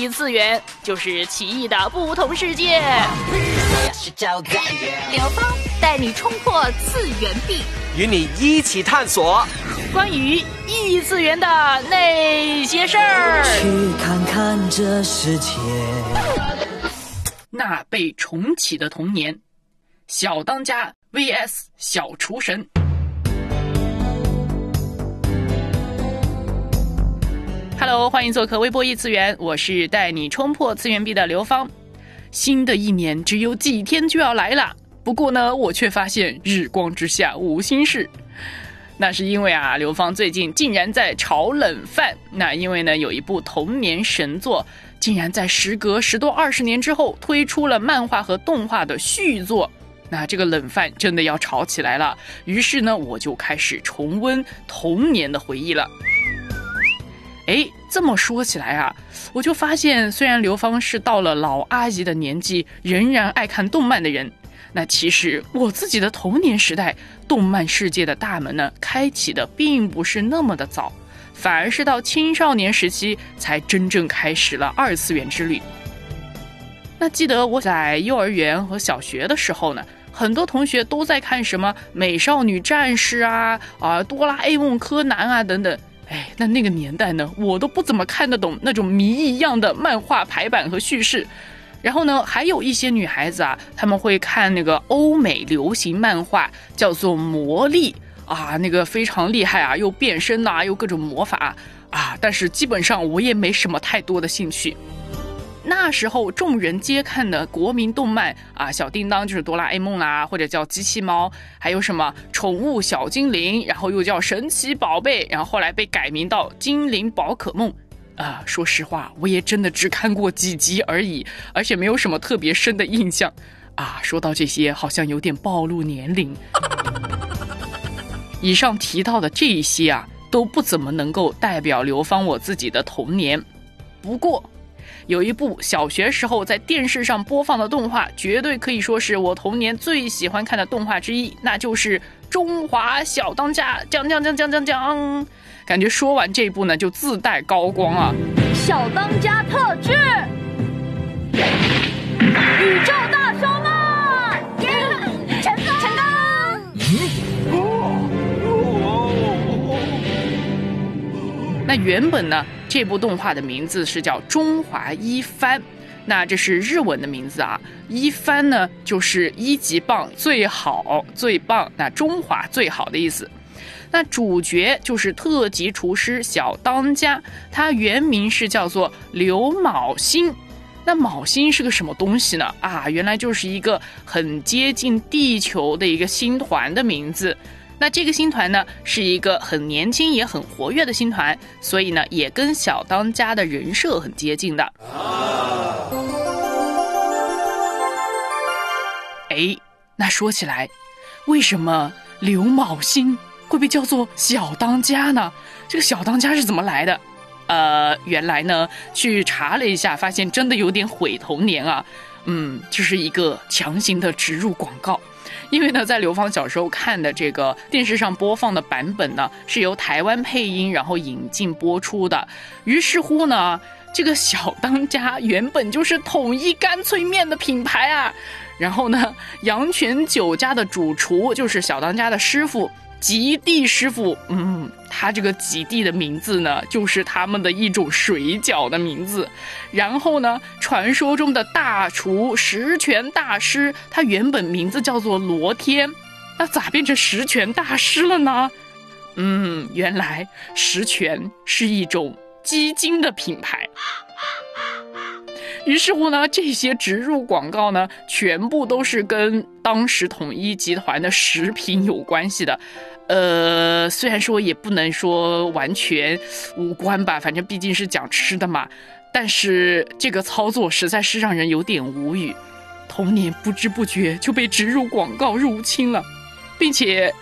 异次元，就是奇异的不同世界。刘芳带你冲破次元壁，与你一起探索关于异次元的那些事儿。去看看这世界。那被重启的童年，小当家 VS 小厨神。Hello，欢迎做客微波异次元，我是带你冲破次元壁的刘芳。新的一年只有几天就要来了，不过呢，我却发现日光之下无心事。那是因为啊，刘芳最近竟然在炒冷饭。那因为呢，有一部童年神作，竟然在时隔十多二十年之后推出了漫画和动画的续作。那这个冷饭真的要炒起来了。于是呢，我就开始重温童年的回忆了。哎，这么说起来啊，我就发现，虽然刘芳是到了老阿姨的年纪，仍然爱看动漫的人，那其实我自己的童年时代，动漫世界的大门呢，开启的并不是那么的早，反而是到青少年时期才真正开始了二次元之旅。那记得我在幼儿园和小学的时候呢，很多同学都在看什么美少女战士啊、啊哆啦 A 梦、柯南啊等等。哎，那那个年代呢，我都不怎么看得懂那种谜一样的漫画排版和叙事。然后呢，还有一些女孩子啊，他们会看那个欧美流行漫画，叫做《魔力》啊，那个非常厉害啊，又变身呐，又各种魔法啊。但是基本上我也没什么太多的兴趣。那时候众人皆看的国民动漫啊，小叮当就是哆啦 A 梦啦，或者叫机器猫，还有什么宠物小精灵，然后又叫神奇宝贝，然后后来被改名到精灵宝可梦。啊，说实话，我也真的只看过几集而已，而且没有什么特别深的印象。啊，说到这些，好像有点暴露年龄。以上提到的这一些啊，都不怎么能够代表刘芳我自己的童年。不过。有一部小学时候在电视上播放的动画，绝对可以说是我童年最喜欢看的动画之一，那就是《中华小当家》。讲讲讲讲讲讲，感觉说完这一部呢，就自带高光啊！小当家特制，宇宙大凶梦，成功成功。那原本呢？这部动画的名字是叫《中华一番》，那这是日文的名字啊。一番呢，就是一级棒、最好、最棒，那中华最好的意思。那主角就是特级厨师小当家，他原名是叫做刘卯星。那卯星是个什么东西呢？啊，原来就是一个很接近地球的一个星团的名字。那这个星团呢，是一个很年轻也很活跃的星团，所以呢，也跟小当家的人设很接近的。哎，那说起来，为什么刘昴星会被叫做小当家呢？这个小当家是怎么来的？呃，原来呢，去查了一下，发现真的有点毁童年啊。嗯，这是一个强行的植入广告。因为呢，在刘芳小时候看的这个电视上播放的版本呢，是由台湾配音然后引进播出的。于是乎呢，这个小当家原本就是统一干脆面的品牌啊。然后呢，阳泉酒家的主厨就是小当家的师傅。极地师傅，嗯，他这个极地的名字呢，就是他们的一种水饺的名字。然后呢，传说中的大厨十全大师，他原本名字叫做罗天，那咋变成十全大师了呢？嗯，原来十全是一种鸡精的品牌。于是乎呢，这些植入广告呢，全部都是跟当时统一集团的食品有关系的。呃，虽然说也不能说完全无关吧，反正毕竟是讲吃的嘛。但是这个操作实在是让人有点无语。童年不知不觉就被植入广告入侵了，并且，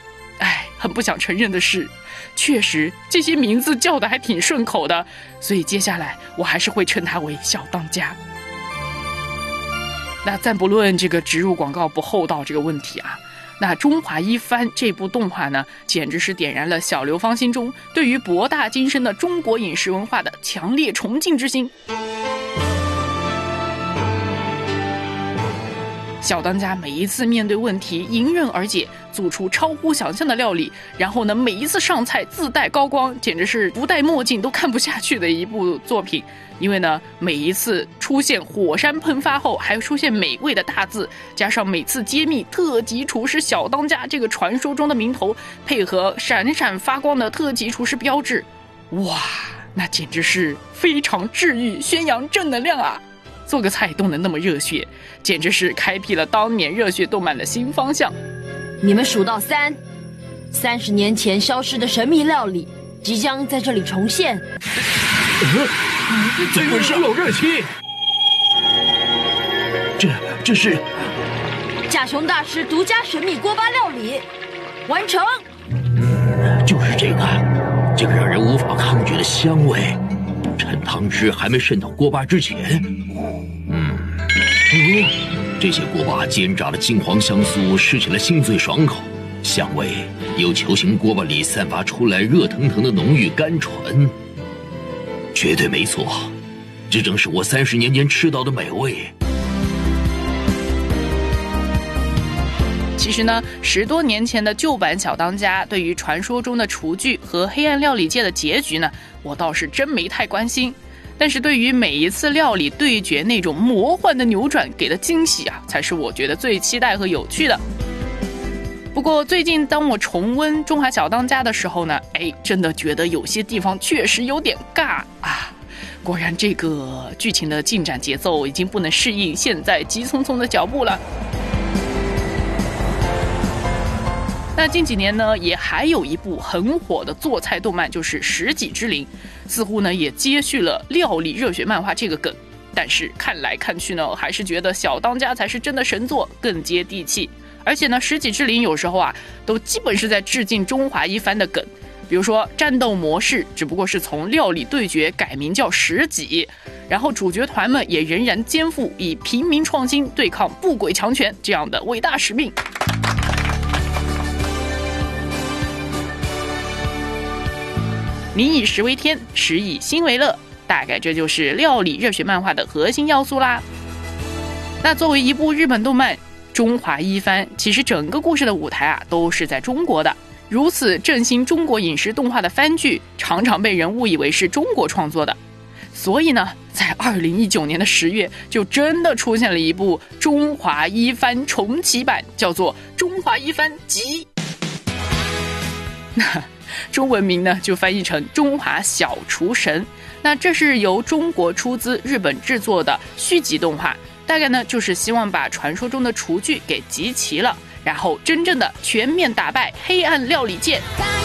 哎，很不想承认的是，确实这些名字叫的还挺顺口的，所以接下来我还是会称他为小当家。那暂不论这个植入广告不厚道这个问题啊。那《中华一番》这部动画呢，简直是点燃了小刘芳心中对于博大精深的中国饮食文化的强烈崇敬之心。小当家每一次面对问题迎刃而解，做出超乎想象的料理，然后呢，每一次上菜自带高光，简直是不戴墨镜都看不下去的一部作品。因为呢，每一次出现火山喷发后，还出现美味的大字，加上每次揭秘特级厨师小当家这个传说中的名头，配合闪闪发光的特级厨师标志，哇，那简直是非常治愈、宣扬正能量啊！做个菜都能那么热血，简直是开辟了当年热血动漫的新方向。你们数到三，三十年前消失的神秘料理即将在这里重现。怎么回事？有热气！这这是甲熊大师独家神秘锅巴料理，完成。就是这个，这个让人无法抗拒的香味。趁汤汁还没渗到锅巴之前，嗯，这些锅巴煎炸的金黄香酥，吃起来清脆爽口，香味由球形锅巴里散发出来，热腾腾的浓郁甘醇，绝对没错，这正是我三十年前吃到的美味。其实呢，十多年前的旧版小当家，对于传说中的厨具和黑暗料理界的结局呢，我倒是真没太关心。但是对于每一次料理对决那种魔幻的扭转给的惊喜啊，才是我觉得最期待和有趣的。不过最近当我重温《中华小当家》的时候呢，哎，真的觉得有些地方确实有点尬啊。果然，这个剧情的进展节奏已经不能适应现在急匆匆的脚步了。那近几年呢，也还有一部很火的做菜动漫，就是《食戟之灵》，似乎呢也接续了料理热血漫画这个梗。但是看来看去呢，还是觉得小当家才是真的神作，更接地气。而且呢，《食戟之灵》有时候啊，都基本是在致敬中华一番的梗。比如说战斗模式，只不过是从料理对决改名叫食戟，然后主角团们也仍然肩负以平民创新对抗不轨强权这样的伟大使命。民以食为天，食以心为乐，大概这就是料理热血漫画的核心要素啦。那作为一部日本动漫《中华一番》，其实整个故事的舞台啊都是在中国的。如此振兴中国饮食动画的番剧，常常被人误以为是中国创作的。所以呢，在二零一九年的十月，就真的出现了一部《中华一番》重启版，叫做《中华一番集》。那。中文名呢就翻译成《中华小厨神》，那这是由中国出资日本制作的续集动画，大概呢就是希望把传说中的厨具给集齐了，然后真正的全面打败黑暗料理界。《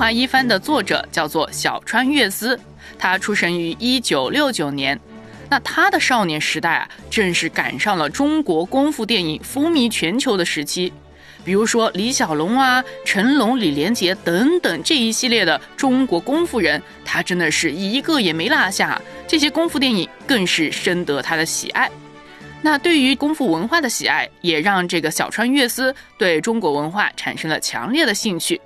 华一番》的作者叫做小川悦司，他出生于一九六九年。那他的少年时代啊，正是赶上了中国功夫电影风靡全球的时期。比如说李小龙啊、成龙、李连杰等等这一系列的中国功夫人，他真的是一个也没落下。这些功夫电影更是深得他的喜爱。那对于功夫文化的喜爱，也让这个小川悦司对中国文化产生了强烈的兴趣。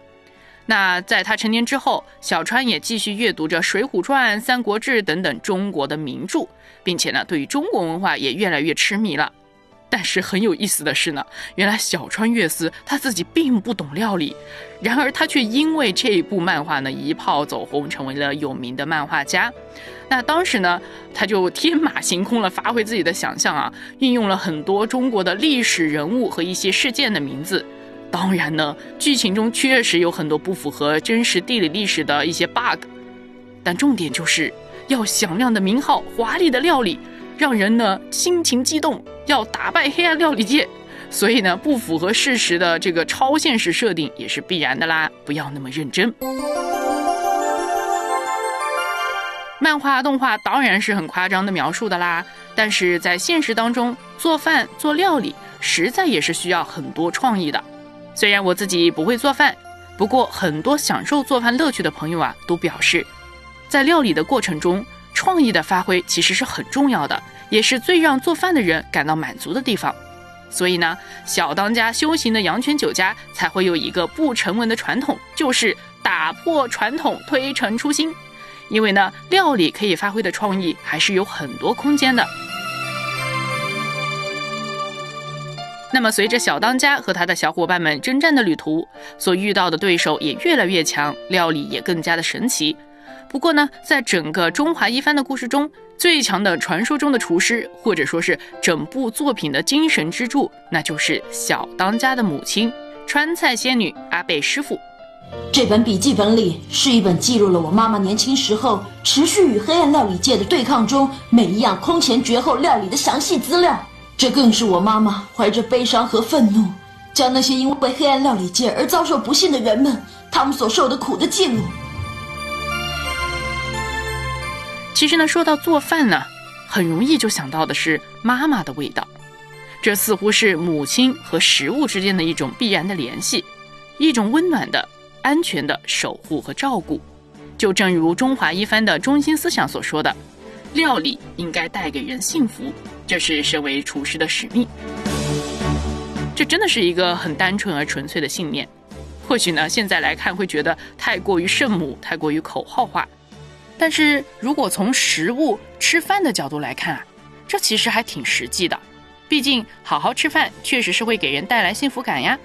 那在他成年之后，小川也继续阅读着《水浒传》《三国志》等等中国的名著，并且呢，对于中国文化也越来越痴迷了。但是很有意思的是呢，原来小川悦司他自己并不懂料理，然而他却因为这一部漫画呢一炮走红，成为了有名的漫画家。那当时呢，他就天马行空了，发挥自己的想象啊，运用了很多中国的历史人物和一些事件的名字。当然呢，剧情中确实有很多不符合真实地理历史的一些 bug，但重点就是要响亮的名号、华丽的料理。让人呢心情激动，要打败黑暗料理界，所以呢不符合事实的这个超现实设定也是必然的啦，不要那么认真。漫画动画当然是很夸张的描述的啦，但是在现实当中做饭做料理实在也是需要很多创意的。虽然我自己不会做饭，不过很多享受做饭乐趣的朋友啊都表示，在料理的过程中。创意的发挥其实是很重要的，也是最让做饭的人感到满足的地方。所以呢，小当家修行的阳泉酒家才会有一个不成文的传统，就是打破传统，推陈出新。因为呢，料理可以发挥的创意还是有很多空间的。那么，随着小当家和他的小伙伴们征战的旅途，所遇到的对手也越来越强，料理也更加的神奇。不过呢，在整个中华一番的故事中，最强的传说中的厨师，或者说是整部作品的精神支柱，那就是小当家的母亲川菜仙女阿贝师傅。这本笔记本里是一本记录了我妈妈年轻时候持续与黑暗料理界的对抗中每一样空前绝后料理的详细资料。这更是我妈妈怀着悲伤和愤怒，将那些因为黑暗料理界而遭受不幸的人们，他们所受的苦的记录。其实呢，说到做饭呢，很容易就想到的是妈妈的味道，这似乎是母亲和食物之间的一种必然的联系，一种温暖的、安全的守护和照顾。就正如中华一番的中心思想所说的，料理应该带给人幸福，这是身为厨师的使命。这真的是一个很单纯而纯粹的信念。或许呢，现在来看会觉得太过于圣母，太过于口号化。但是如果从食物吃饭的角度来看啊，这其实还挺实际的。毕竟好好吃饭确实是会给人带来幸福感呀。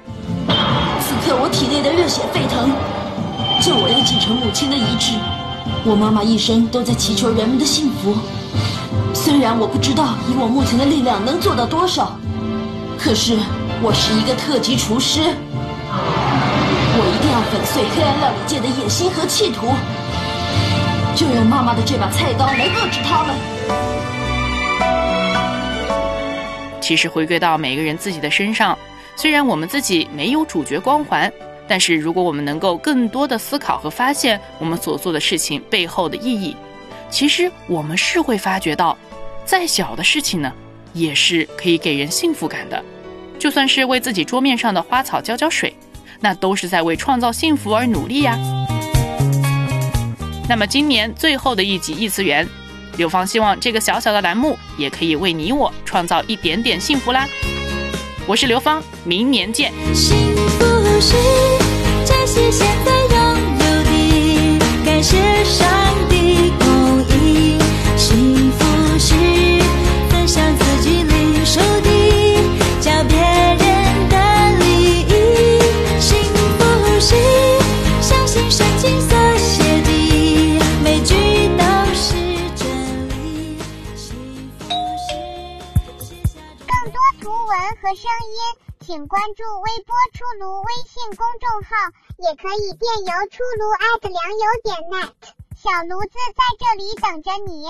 此刻我体内的热血沸腾，就我要继承母亲的遗志。我妈妈一生都在祈求人们的幸福。虽然我不知道以我目前的力量能做到多少，可是我是一个特级厨师，我一定要粉碎黑暗料理界的野心和企图。就用妈妈的这把菜刀来遏制他们。其实回归到每个人自己的身上，虽然我们自己没有主角光环，但是如果我们能够更多的思考和发现我们所做的事情背后的意义，其实我们是会发觉到，再小的事情呢，也是可以给人幸福感的。就算是为自己桌面上的花草浇浇水，那都是在为创造幸福而努力呀。那么今年最后的一集异次元，刘芳希望这个小小的栏目也可以为你我创造一点点幸福啦。我是刘芳，明年见。幸福是珍惜现在拥有的感谢上帝供应幸福是分享自己领受的叫别人的利益幸福是相信神经所写的每句都是真理幸福是写下更多图文和声音请关注微波出炉微信公众号，也可以电邮出炉艾特良友点 net，小炉子在这里等着你。